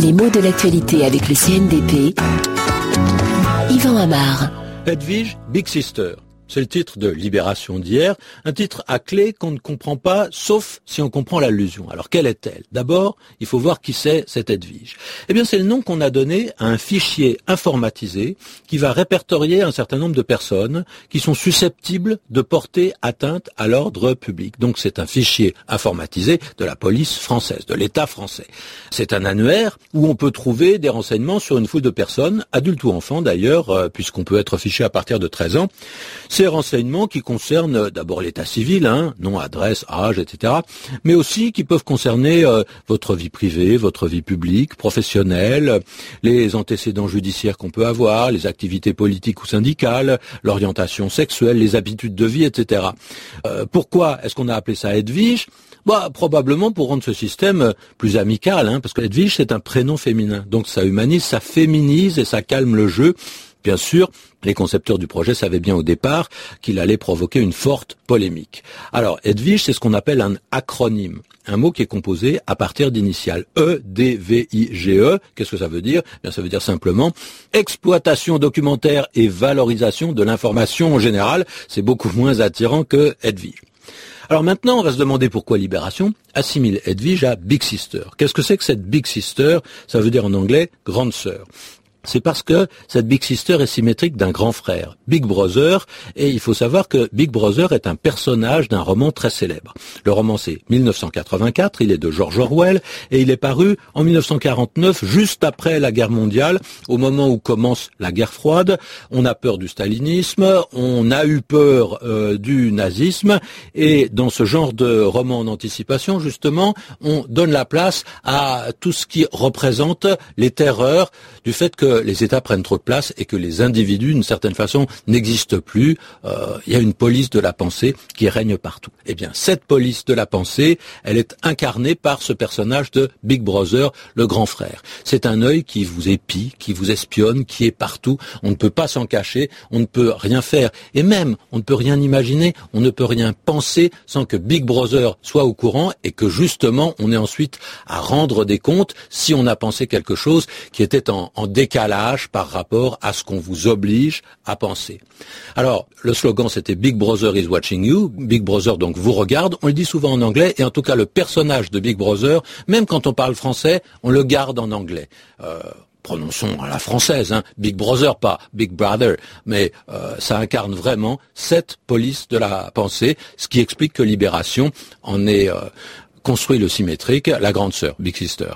Les mots de l'actualité avec le CNDP. Yvan Amar. Edwige, Big Sister. C'est le titre de Libération d'hier, un titre à clé qu'on ne comprend pas, sauf si on comprend l'allusion. Alors quelle est-elle? D'abord, il faut voir qui c'est cette Edwige. Eh bien, c'est le nom qu'on a donné à un fichier informatisé qui va répertorier un certain nombre de personnes qui sont susceptibles de porter atteinte à l'ordre public. Donc c'est un fichier informatisé de la police française, de l'État français. C'est un annuaire où on peut trouver des renseignements sur une foule de personnes, adultes ou enfants d'ailleurs, euh, puisqu'on peut être fiché à partir de 13 ans ces renseignements qui concernent d'abord l'état civil, hein, nom, adresse, âge, etc., mais aussi qui peuvent concerner euh, votre vie privée, votre vie publique, professionnelle, les antécédents judiciaires qu'on peut avoir, les activités politiques ou syndicales, l'orientation sexuelle, les habitudes de vie, etc. Euh, pourquoi est-ce qu'on a appelé ça Edwige? Bah, probablement pour rendre ce système plus amical, hein, parce que Edwige c'est un prénom féminin, donc ça humanise, ça féminise et ça calme le jeu Bien sûr, les concepteurs du projet savaient bien au départ qu'il allait provoquer une forte polémique. Alors, Edwige, c'est ce qu'on appelle un acronyme, un mot qui est composé à partir d'initiales E, D, V, I, G, E. Qu'est-ce que ça veut dire? Bien, ça veut dire simplement exploitation documentaire et valorisation de l'information en général. C'est beaucoup moins attirant que Edwige. Alors maintenant, on va se demander pourquoi Libération assimile Edwige à Big Sister. Qu'est-ce que c'est que cette Big Sister? Ça veut dire en anglais grande sœur c'est parce que cette Big Sister est symétrique d'un grand frère, Big Brother, et il faut savoir que Big Brother est un personnage d'un roman très célèbre. Le roman c'est 1984, il est de George Orwell, et il est paru en 1949, juste après la guerre mondiale, au moment où commence la guerre froide. On a peur du stalinisme, on a eu peur euh, du nazisme, et dans ce genre de roman en anticipation, justement, on donne la place à tout ce qui représente les terreurs du fait que les États prennent trop de place et que les individus, d'une certaine façon, n'existent plus. Euh, il y a une police de la pensée qui règne partout. Eh bien, cette police de la pensée, elle est incarnée par ce personnage de Big Brother, le grand frère. C'est un œil qui vous épie, qui vous espionne, qui est partout. On ne peut pas s'en cacher, on ne peut rien faire. Et même, on ne peut rien imaginer, on ne peut rien penser sans que Big Brother soit au courant et que justement, on ait ensuite à rendre des comptes si on a pensé quelque chose qui était en, en décalage par rapport à ce qu'on vous oblige à penser. Alors, le slogan c'était Big Brother is watching you. Big Brother donc vous regarde. On le dit souvent en anglais et en tout cas le personnage de Big Brother, même quand on parle français, on le garde en anglais. Euh, prononçons à la française, hein, Big Brother, pas Big Brother, mais euh, ça incarne vraiment cette police de la pensée, ce qui explique que Libération en est euh, construit le symétrique, la grande sœur, Big Sister.